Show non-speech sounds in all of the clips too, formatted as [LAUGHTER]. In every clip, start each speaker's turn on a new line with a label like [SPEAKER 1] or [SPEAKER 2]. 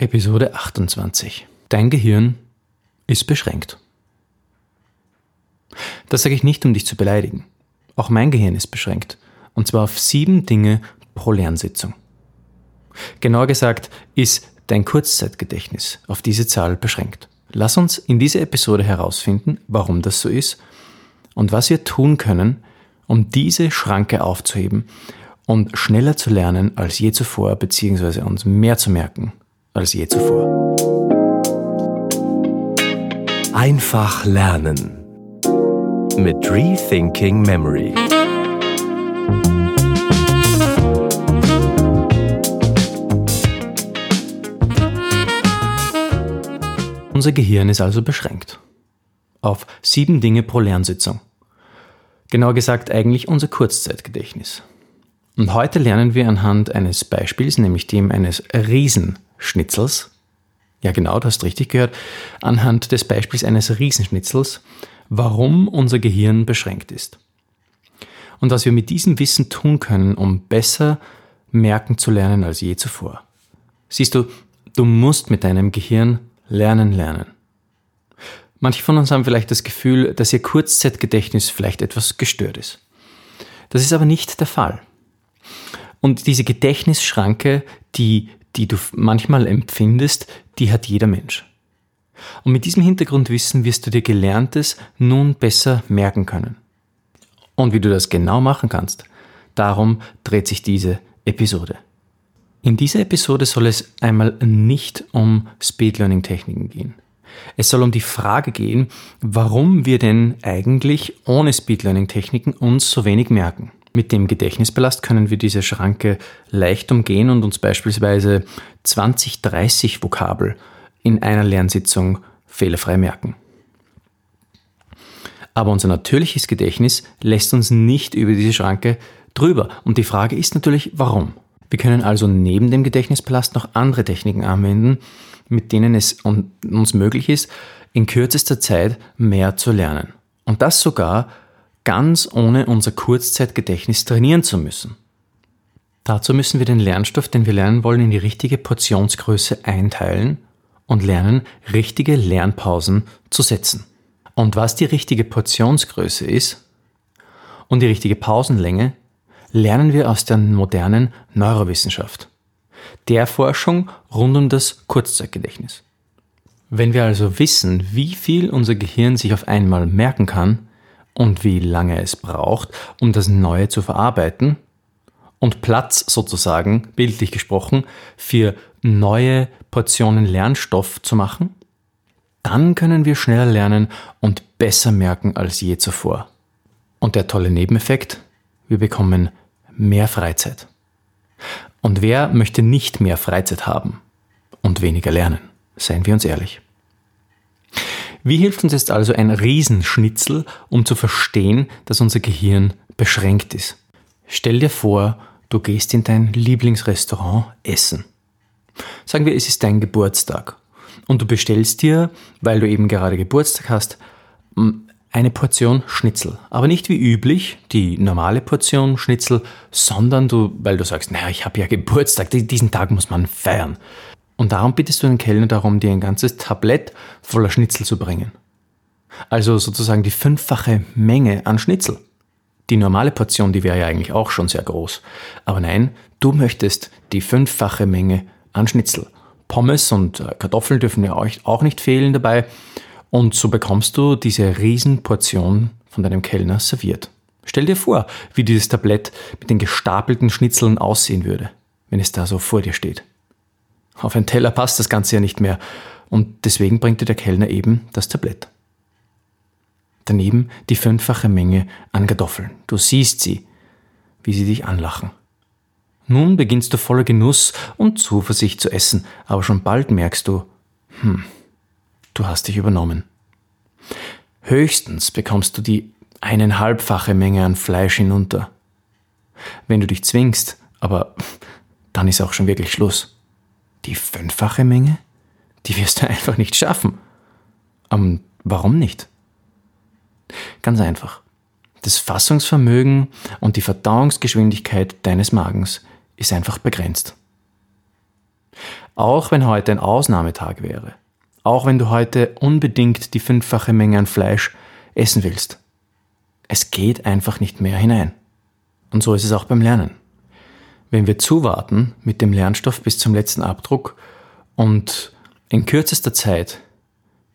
[SPEAKER 1] Episode 28. Dein Gehirn ist beschränkt. Das sage ich nicht, um dich zu beleidigen. Auch mein Gehirn ist beschränkt. Und zwar auf sieben Dinge pro Lernsitzung. Genauer gesagt ist dein Kurzzeitgedächtnis auf diese Zahl beschränkt. Lass uns in dieser Episode herausfinden, warum das so ist und was wir tun können, um diese Schranke aufzuheben und schneller zu lernen als je zuvor, beziehungsweise uns mehr zu merken als je zuvor.
[SPEAKER 2] Einfach lernen mit Rethinking Memory.
[SPEAKER 1] Unser Gehirn ist also beschränkt auf sieben Dinge pro Lernsitzung. Genauer gesagt eigentlich unser Kurzzeitgedächtnis. Und heute lernen wir anhand eines Beispiels, nämlich dem eines Riesen Schnitzels, ja genau, du hast richtig gehört, anhand des Beispiels eines Riesenschnitzels, warum unser Gehirn beschränkt ist. Und was wir mit diesem Wissen tun können, um besser merken zu lernen als je zuvor. Siehst du, du musst mit deinem Gehirn lernen lernen. Manche von uns haben vielleicht das Gefühl, dass ihr Kurzzeitgedächtnis vielleicht etwas gestört ist. Das ist aber nicht der Fall. Und diese Gedächtnisschranke, die die du manchmal empfindest, die hat jeder Mensch. Und mit diesem Hintergrundwissen wirst du dir Gelerntes nun besser merken können. Und wie du das genau machen kannst, darum dreht sich diese Episode. In dieser Episode soll es einmal nicht um Speed Learning Techniken gehen. Es soll um die Frage gehen, warum wir denn eigentlich ohne Speed Learning Techniken uns so wenig merken. Mit dem Gedächtnisballast können wir diese Schranke leicht umgehen und uns beispielsweise 20, 30 Vokabel in einer Lernsitzung fehlerfrei merken. Aber unser natürliches Gedächtnis lässt uns nicht über diese Schranke drüber. Und die Frage ist natürlich, warum? Wir können also neben dem Gedächtnispalast noch andere Techniken anwenden, mit denen es uns möglich ist, in kürzester Zeit mehr zu lernen. Und das sogar ganz ohne unser Kurzzeitgedächtnis trainieren zu müssen. Dazu müssen wir den Lernstoff, den wir lernen wollen, in die richtige Portionsgröße einteilen und lernen, richtige Lernpausen zu setzen. Und was die richtige Portionsgröße ist und die richtige Pausenlänge, lernen wir aus der modernen Neurowissenschaft, der Forschung rund um das Kurzzeitgedächtnis. Wenn wir also wissen, wie viel unser Gehirn sich auf einmal merken kann, und wie lange es braucht, um das Neue zu verarbeiten und Platz sozusagen, bildlich gesprochen, für neue Portionen Lernstoff zu machen, dann können wir schneller lernen und besser merken als je zuvor. Und der tolle Nebeneffekt, wir bekommen mehr Freizeit. Und wer möchte nicht mehr Freizeit haben und weniger lernen? Seien wir uns ehrlich. Wie hilft uns jetzt also ein Riesenschnitzel, um zu verstehen, dass unser Gehirn beschränkt ist? Stell dir vor, du gehst in dein Lieblingsrestaurant essen. Sagen wir, es ist dein Geburtstag und du bestellst dir, weil du eben gerade Geburtstag hast, eine Portion Schnitzel. Aber nicht wie üblich die normale Portion Schnitzel, sondern du, weil du sagst, naja, ich habe ja Geburtstag, diesen Tag muss man feiern. Und darum bittest du den Kellner darum, dir ein ganzes Tablett voller Schnitzel zu bringen. Also sozusagen die fünffache Menge an Schnitzel. Die normale Portion, die wäre ja eigentlich auch schon sehr groß. Aber nein, du möchtest die fünffache Menge an Schnitzel. Pommes und äh, Kartoffeln dürfen ja auch nicht fehlen dabei. Und so bekommst du diese Riesenportion von deinem Kellner serviert. Stell dir vor, wie dieses Tablett mit den gestapelten Schnitzeln aussehen würde, wenn es da so vor dir steht. Auf einen Teller passt das Ganze ja nicht mehr und deswegen bringt dir der Kellner eben das Tablett. Daneben die fünffache Menge an Kartoffeln. Du siehst sie, wie sie dich anlachen. Nun beginnst du voller Genuss und Zuversicht zu essen, aber schon bald merkst du, hm, du hast dich übernommen. Höchstens bekommst du die eineinhalbfache Menge an Fleisch hinunter. Wenn du dich zwingst, aber dann ist auch schon wirklich Schluss. Die fünffache Menge? Die wirst du [LAUGHS] einfach nicht schaffen. Um, warum nicht? Ganz einfach. Das Fassungsvermögen und die Verdauungsgeschwindigkeit deines Magens ist einfach begrenzt. Auch wenn heute ein Ausnahmetag wäre. Auch wenn du heute unbedingt die fünffache Menge an Fleisch essen willst. Es geht einfach nicht mehr hinein. Und so ist es auch beim Lernen. Wenn wir zuwarten mit dem Lernstoff bis zum letzten Abdruck und in kürzester Zeit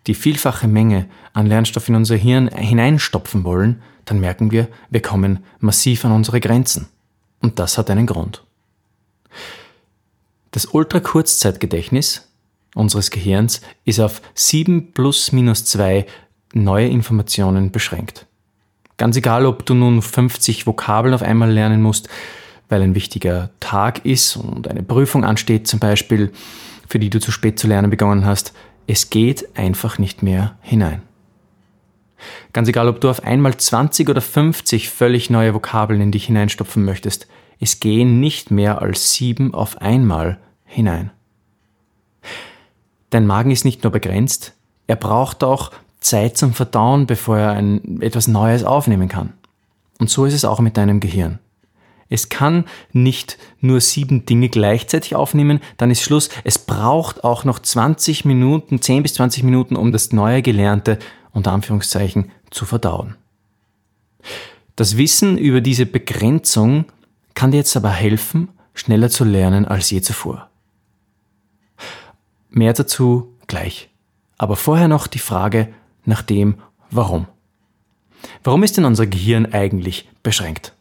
[SPEAKER 1] die vielfache Menge an Lernstoff in unser Hirn hineinstopfen wollen, dann merken wir, wir kommen massiv an unsere Grenzen. Und das hat einen Grund. Das Ultrakurzzeitgedächtnis unseres Gehirns ist auf 7 plus minus 2 neue Informationen beschränkt. Ganz egal, ob du nun 50 Vokabeln auf einmal lernen musst, weil ein wichtiger Tag ist und eine Prüfung ansteht zum Beispiel, für die du zu spät zu lernen begonnen hast, es geht einfach nicht mehr hinein. Ganz egal, ob du auf einmal 20 oder 50 völlig neue Vokabeln in dich hineinstopfen möchtest, es gehen nicht mehr als sieben auf einmal hinein. Dein Magen ist nicht nur begrenzt, er braucht auch Zeit zum Verdauen, bevor er ein, etwas Neues aufnehmen kann. Und so ist es auch mit deinem Gehirn. Es kann nicht nur sieben Dinge gleichzeitig aufnehmen, dann ist Schluss. Es braucht auch noch 20 Minuten, 10 bis 20 Minuten, um das neue Gelernte unter Anführungszeichen zu verdauen. Das Wissen über diese Begrenzung kann dir jetzt aber helfen, schneller zu lernen als je zuvor. Mehr dazu gleich. Aber vorher noch die Frage nach dem Warum. Warum ist denn unser Gehirn eigentlich beschränkt?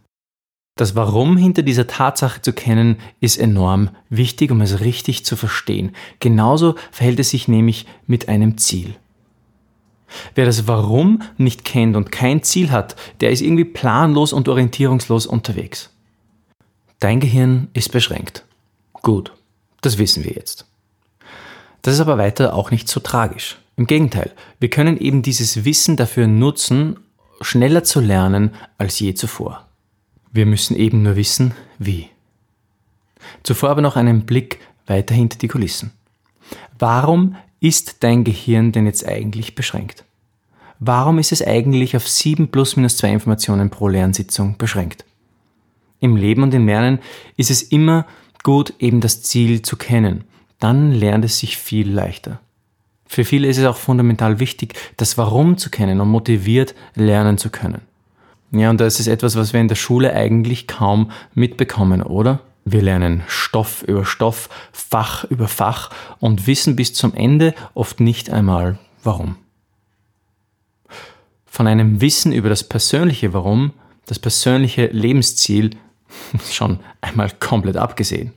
[SPEAKER 1] Das Warum hinter dieser Tatsache zu kennen, ist enorm wichtig, um es richtig zu verstehen. Genauso verhält es sich nämlich mit einem Ziel. Wer das Warum nicht kennt und kein Ziel hat, der ist irgendwie planlos und orientierungslos unterwegs. Dein Gehirn ist beschränkt. Gut, das wissen wir jetzt. Das ist aber weiter auch nicht so tragisch. Im Gegenteil, wir können eben dieses Wissen dafür nutzen, schneller zu lernen als je zuvor. Wir müssen eben nur wissen, wie. Zuvor aber noch einen Blick weiter hinter die Kulissen. Warum ist dein Gehirn denn jetzt eigentlich beschränkt? Warum ist es eigentlich auf 7 plus minus 2 Informationen pro Lernsitzung beschränkt? Im Leben und im Lernen ist es immer gut, eben das Ziel zu kennen. Dann lernt es sich viel leichter. Für viele ist es auch fundamental wichtig, das Warum zu kennen und motiviert lernen zu können. Ja, und das ist etwas, was wir in der Schule eigentlich kaum mitbekommen, oder? Wir lernen Stoff über Stoff, Fach über Fach und wissen bis zum Ende oft nicht einmal warum. Von einem Wissen über das persönliche Warum, das persönliche Lebensziel, [LAUGHS] schon einmal komplett abgesehen.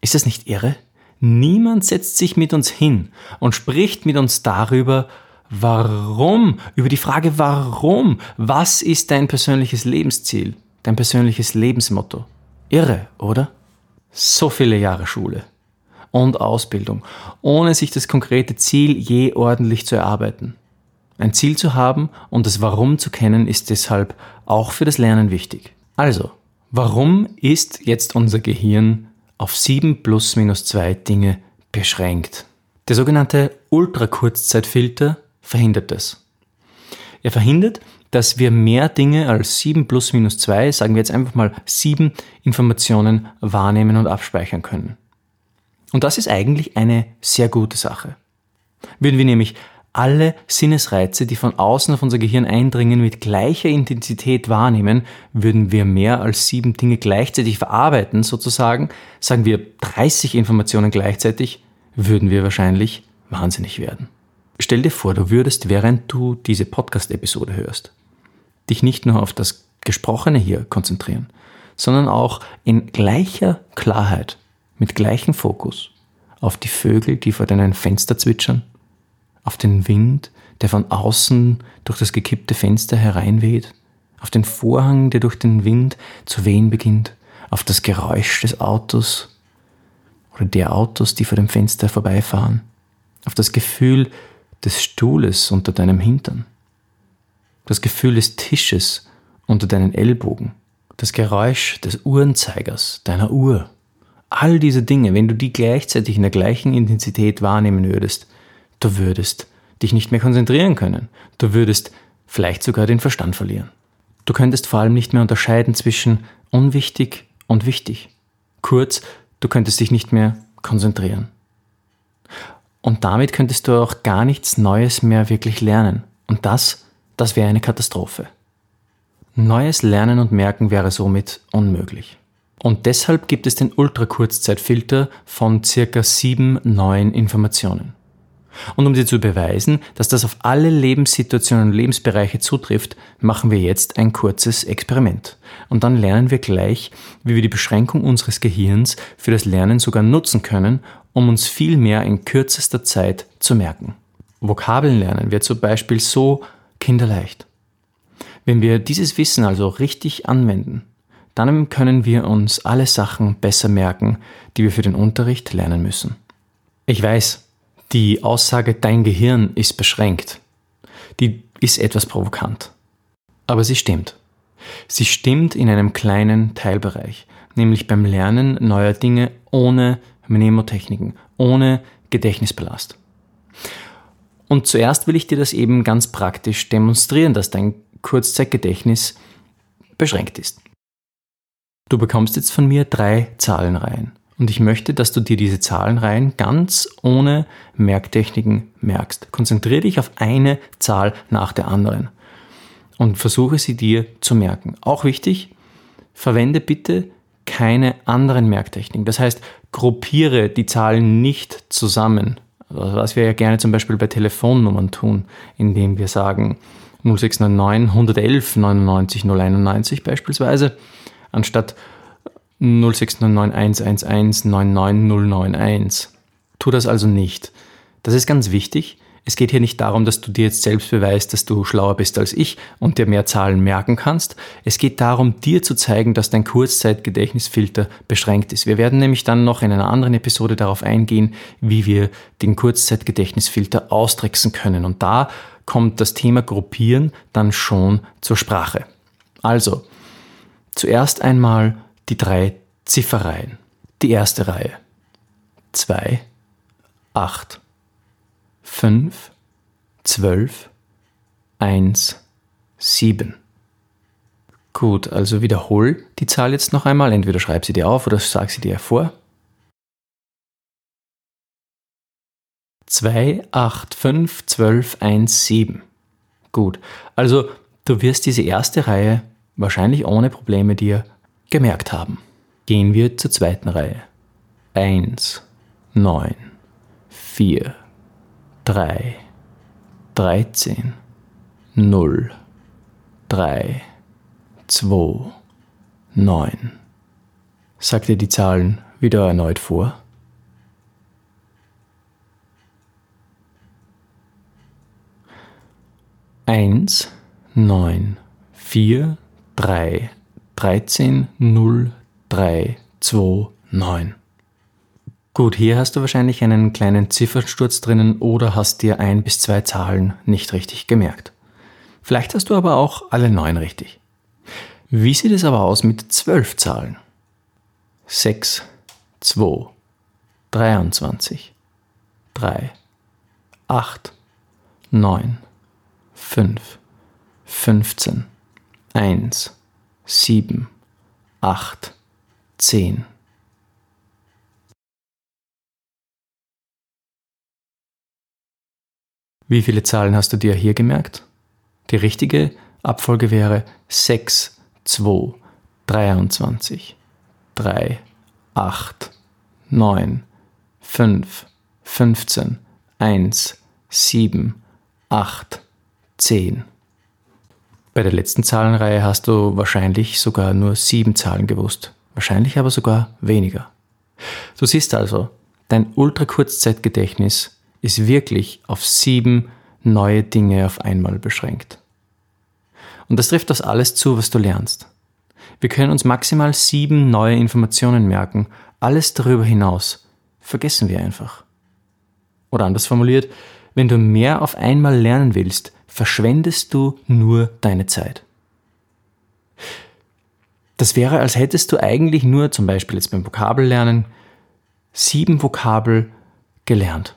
[SPEAKER 1] Ist das nicht irre? Niemand setzt sich mit uns hin und spricht mit uns darüber, warum, über die Frage warum, was ist dein persönliches Lebensziel, dein persönliches Lebensmotto. Irre, oder? So viele Jahre Schule und Ausbildung, ohne sich das konkrete Ziel je ordentlich zu erarbeiten. Ein Ziel zu haben und das Warum zu kennen, ist deshalb auch für das Lernen wichtig. Also, warum ist jetzt unser Gehirn auf sieben plus minus zwei Dinge beschränkt? Der sogenannte Ultrakurzzeitfilter verhindert das. Er verhindert, dass wir mehr Dinge als 7 plus minus 2, sagen wir jetzt einfach mal 7 Informationen wahrnehmen und abspeichern können. Und das ist eigentlich eine sehr gute Sache. Würden wir nämlich alle Sinnesreize, die von außen auf unser Gehirn eindringen, mit gleicher Intensität wahrnehmen, würden wir mehr als sieben Dinge gleichzeitig verarbeiten, sozusagen, sagen wir 30 Informationen gleichzeitig, würden wir wahrscheinlich wahnsinnig werden. Stell dir vor, du würdest, während du diese Podcast-Episode hörst, dich nicht nur auf das Gesprochene hier konzentrieren, sondern auch in gleicher Klarheit, mit gleichem Fokus auf die Vögel, die vor deinem Fenster zwitschern, auf den Wind, der von außen durch das gekippte Fenster hereinweht, auf den Vorhang, der durch den Wind zu wehen beginnt, auf das Geräusch des Autos oder der Autos, die vor dem Fenster vorbeifahren, auf das Gefühl, des Stuhles unter deinem Hintern, das Gefühl des Tisches unter deinen Ellbogen, das Geräusch des Uhrenzeigers, deiner Uhr. All diese Dinge, wenn du die gleichzeitig in der gleichen Intensität wahrnehmen würdest, du würdest dich nicht mehr konzentrieren können. Du würdest vielleicht sogar den Verstand verlieren. Du könntest vor allem nicht mehr unterscheiden zwischen unwichtig und wichtig. Kurz, du könntest dich nicht mehr konzentrieren. Und damit könntest du auch gar nichts Neues mehr wirklich lernen. Und das, das wäre eine Katastrophe. Neues Lernen und Merken wäre somit unmöglich. Und deshalb gibt es den Ultrakurzzeitfilter von circa sieben neuen Informationen. Und um dir zu beweisen, dass das auf alle Lebenssituationen und Lebensbereiche zutrifft, machen wir jetzt ein kurzes Experiment. Und dann lernen wir gleich, wie wir die Beschränkung unseres Gehirns für das Lernen sogar nutzen können, um uns viel mehr in kürzester Zeit zu merken. Vokabeln lernen wird zum Beispiel so kinderleicht. Wenn wir dieses Wissen also richtig anwenden, dann können wir uns alle Sachen besser merken, die wir für den Unterricht lernen müssen. Ich weiß, die Aussage, dein Gehirn ist beschränkt, die ist etwas provokant. Aber sie stimmt. Sie stimmt in einem kleinen Teilbereich, nämlich beim Lernen neuer Dinge ohne Mnemotechniken, ohne Gedächtnisbelast. Und zuerst will ich dir das eben ganz praktisch demonstrieren, dass dein Kurzzeitgedächtnis beschränkt ist. Du bekommst jetzt von mir drei Zahlenreihen. Und ich möchte, dass du dir diese Zahlenreihen ganz ohne Merktechniken merkst. Konzentriere dich auf eine Zahl nach der anderen und versuche sie dir zu merken. Auch wichtig, verwende bitte keine anderen Merktechniken. Das heißt, gruppiere die Zahlen nicht zusammen. Was wir ja gerne zum Beispiel bei Telefonnummern tun, indem wir sagen 0699 111 99 091 beispielsweise, anstatt 069911199091. Tu das also nicht. Das ist ganz wichtig. Es geht hier nicht darum, dass du dir jetzt selbst beweist, dass du schlauer bist als ich und dir mehr Zahlen merken kannst. Es geht darum, dir zu zeigen, dass dein Kurzzeitgedächtnisfilter beschränkt ist. Wir werden nämlich dann noch in einer anderen Episode darauf eingehen, wie wir den Kurzzeitgedächtnisfilter austricksen können. Und da kommt das Thema Gruppieren dann schon zur Sprache. Also, zuerst einmal die drei Zifferreihen. Die erste Reihe. 2, 8, 5, 12, 1, 7. Gut, also wiederhol die Zahl jetzt noch einmal. Entweder schreib sie dir auf oder sag sie dir vor. 2, 8, 5, 12, 1, 7. Gut, also du wirst diese erste Reihe wahrscheinlich ohne Probleme dir gemerkt haben. Gehen wir zur zweiten Reihe. 1, 9, 4, 3, 13, 0, 3, 2, 9. Sagt ihr die Zahlen wieder erneut vor? Eins, neun, vier, drei, 130329. Gut, hier hast du wahrscheinlich einen kleinen Ziffernsturz drinnen oder hast dir ein bis zwei Zahlen nicht richtig gemerkt. Vielleicht hast du aber auch alle neun richtig. Wie sieht es aber aus mit zwölf Zahlen? 6, 2, 23, 3, 8, 9, 5, 15, 1, sieben, acht, zehn. Wie viele Zahlen hast du dir hier gemerkt? Die richtige Abfolge wäre 6, 2, 23, 3, 8, 9, 5, 15, 1, 7, 8, 10. Bei der letzten Zahlenreihe hast du wahrscheinlich sogar nur sieben Zahlen gewusst, wahrscheinlich aber sogar weniger. Du siehst also, dein Ultrakurzzeitgedächtnis ist wirklich auf sieben neue Dinge auf einmal beschränkt. Und das trifft das alles zu, was du lernst. Wir können uns maximal sieben neue Informationen merken, alles darüber hinaus vergessen wir einfach. Oder anders formuliert, wenn du mehr auf einmal lernen willst, verschwendest du nur deine Zeit. Das wäre, als hättest du eigentlich nur, zum Beispiel jetzt beim Vokabellernen, sieben Vokabel gelernt.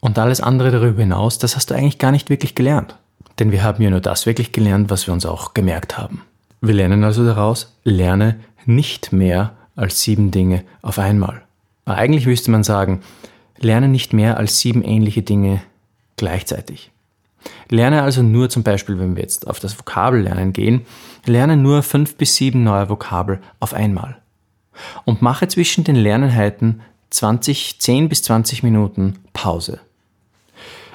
[SPEAKER 1] Und alles andere darüber hinaus, das hast du eigentlich gar nicht wirklich gelernt. Denn wir haben ja nur das wirklich gelernt, was wir uns auch gemerkt haben. Wir lernen also daraus, lerne nicht mehr als sieben Dinge auf einmal. Aber eigentlich müsste man sagen, Lerne nicht mehr als sieben ähnliche Dinge gleichzeitig. Lerne also nur zum Beispiel, wenn wir jetzt auf das Vokabellernen gehen, lerne nur fünf bis sieben neue Vokabel auf einmal. Und mache zwischen den Lerneinheiten 20, 10 bis 20 Minuten Pause.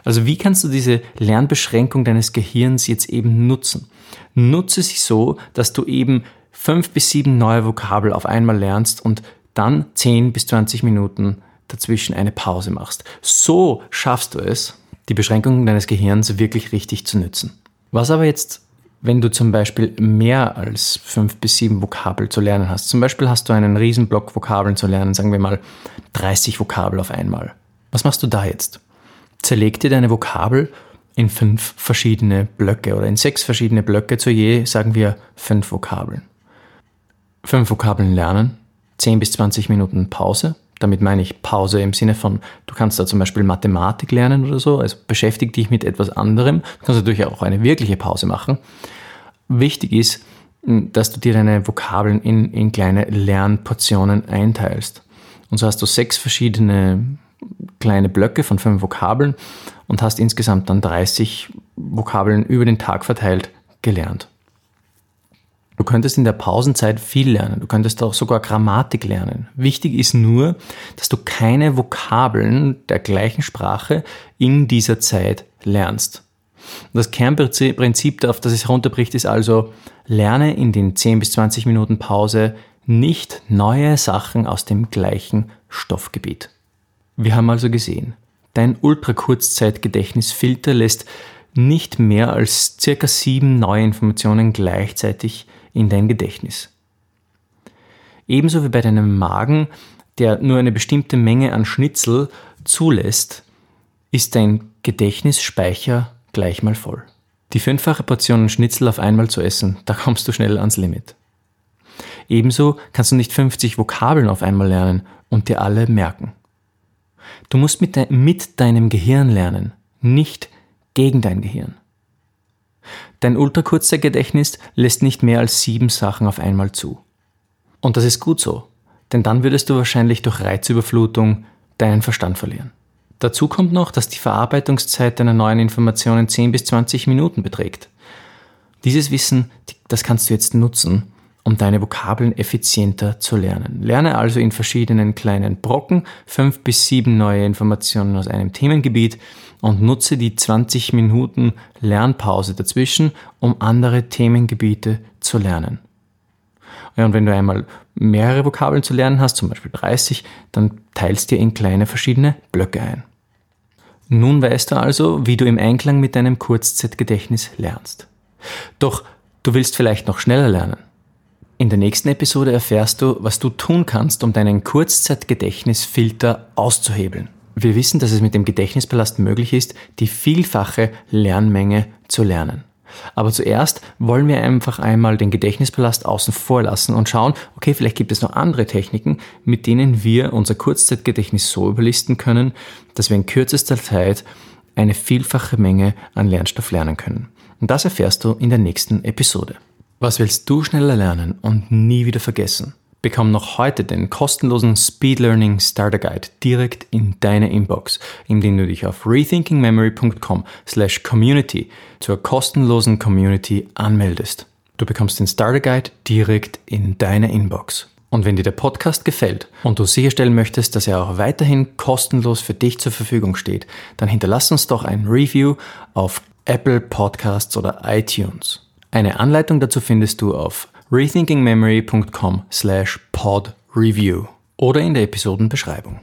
[SPEAKER 1] Also wie kannst du diese Lernbeschränkung deines Gehirns jetzt eben nutzen? Nutze sie so, dass du eben fünf bis sieben neue Vokabel auf einmal lernst und dann 10 bis 20 Minuten dazwischen eine Pause machst. So schaffst du es, die Beschränkungen deines Gehirns wirklich richtig zu nützen. Was aber jetzt, wenn du zum Beispiel mehr als fünf bis sieben Vokabel zu lernen hast? Zum Beispiel hast du einen Riesenblock Vokabeln zu lernen, sagen wir mal 30 Vokabel auf einmal. Was machst du da jetzt? Zerleg dir deine Vokabel in fünf verschiedene Blöcke oder in sechs verschiedene Blöcke zu je, sagen wir, fünf Vokabeln. Fünf Vokabeln lernen, 10 bis 20 Minuten Pause, damit meine ich Pause im Sinne von, du kannst da zum Beispiel Mathematik lernen oder so, also beschäftige dich mit etwas anderem. Du kannst natürlich auch eine wirkliche Pause machen. Wichtig ist, dass du dir deine Vokabeln in, in kleine Lernportionen einteilst. Und so hast du sechs verschiedene kleine Blöcke von fünf Vokabeln und hast insgesamt dann 30 Vokabeln über den Tag verteilt gelernt. Du könntest in der Pausenzeit viel lernen. Du könntest auch sogar Grammatik lernen. Wichtig ist nur, dass du keine Vokabeln der gleichen Sprache in dieser Zeit lernst. Das Kernprinzip, auf das es runterbricht, ist also, lerne in den 10 bis 20 Minuten Pause nicht neue Sachen aus dem gleichen Stoffgebiet. Wir haben also gesehen, dein Ultrakurzzeitgedächtnisfilter lässt nicht mehr als circa sieben neue Informationen gleichzeitig in dein Gedächtnis. Ebenso wie bei deinem Magen, der nur eine bestimmte Menge an Schnitzel zulässt, ist dein Gedächtnisspeicher gleich mal voll. Die fünffache Portion Schnitzel auf einmal zu essen, [LAUGHS] da kommst du schnell ans Limit. Ebenso kannst du nicht 50 Vokabeln auf einmal lernen und dir alle merken. Du musst mit, de mit deinem Gehirn lernen, nicht gegen dein Gehirn. Dein Ultrakurzzeitgedächtnis lässt nicht mehr als sieben Sachen auf einmal zu. Und das ist gut so, denn dann würdest du wahrscheinlich durch Reizüberflutung deinen Verstand verlieren. Dazu kommt noch, dass die Verarbeitungszeit deiner neuen Informationen 10 bis 20 Minuten beträgt. Dieses Wissen, das kannst du jetzt nutzen, um deine Vokabeln effizienter zu lernen. Lerne also in verschiedenen kleinen Brocken fünf bis sieben neue Informationen aus einem Themengebiet und nutze die 20 Minuten Lernpause dazwischen, um andere Themengebiete zu lernen. Ja, und wenn du einmal mehrere Vokabeln zu lernen hast, zum Beispiel 30, dann teilst dir in kleine verschiedene Blöcke ein. Nun weißt du also, wie du im Einklang mit deinem Kurzzeitgedächtnis lernst. Doch du willst vielleicht noch schneller lernen. In der nächsten Episode erfährst du, was du tun kannst, um deinen Kurzzeitgedächtnisfilter auszuhebeln. Wir wissen, dass es mit dem Gedächtnispalast möglich ist, die vielfache Lernmenge zu lernen. Aber zuerst wollen wir einfach einmal den Gedächtnispalast außen vor lassen und schauen, okay, vielleicht gibt es noch andere Techniken, mit denen wir unser Kurzzeitgedächtnis so überlisten können, dass wir in kürzester Zeit eine vielfache Menge an Lernstoff lernen können. Und das erfährst du in der nächsten Episode. Was willst du schneller lernen und nie wieder vergessen? Bekomm noch heute den kostenlosen Speed Learning Starter Guide direkt in deine Inbox, indem du dich auf rethinkingmemory.com/community zur kostenlosen Community anmeldest. Du bekommst den Starter Guide direkt in deine Inbox. Und wenn dir der Podcast gefällt und du sicherstellen möchtest, dass er auch weiterhin kostenlos für dich zur Verfügung steht, dann hinterlass uns doch ein Review auf Apple Podcasts oder iTunes. Eine Anleitung dazu findest du auf rethinkingmemory.com slash podreview oder in der Episodenbeschreibung.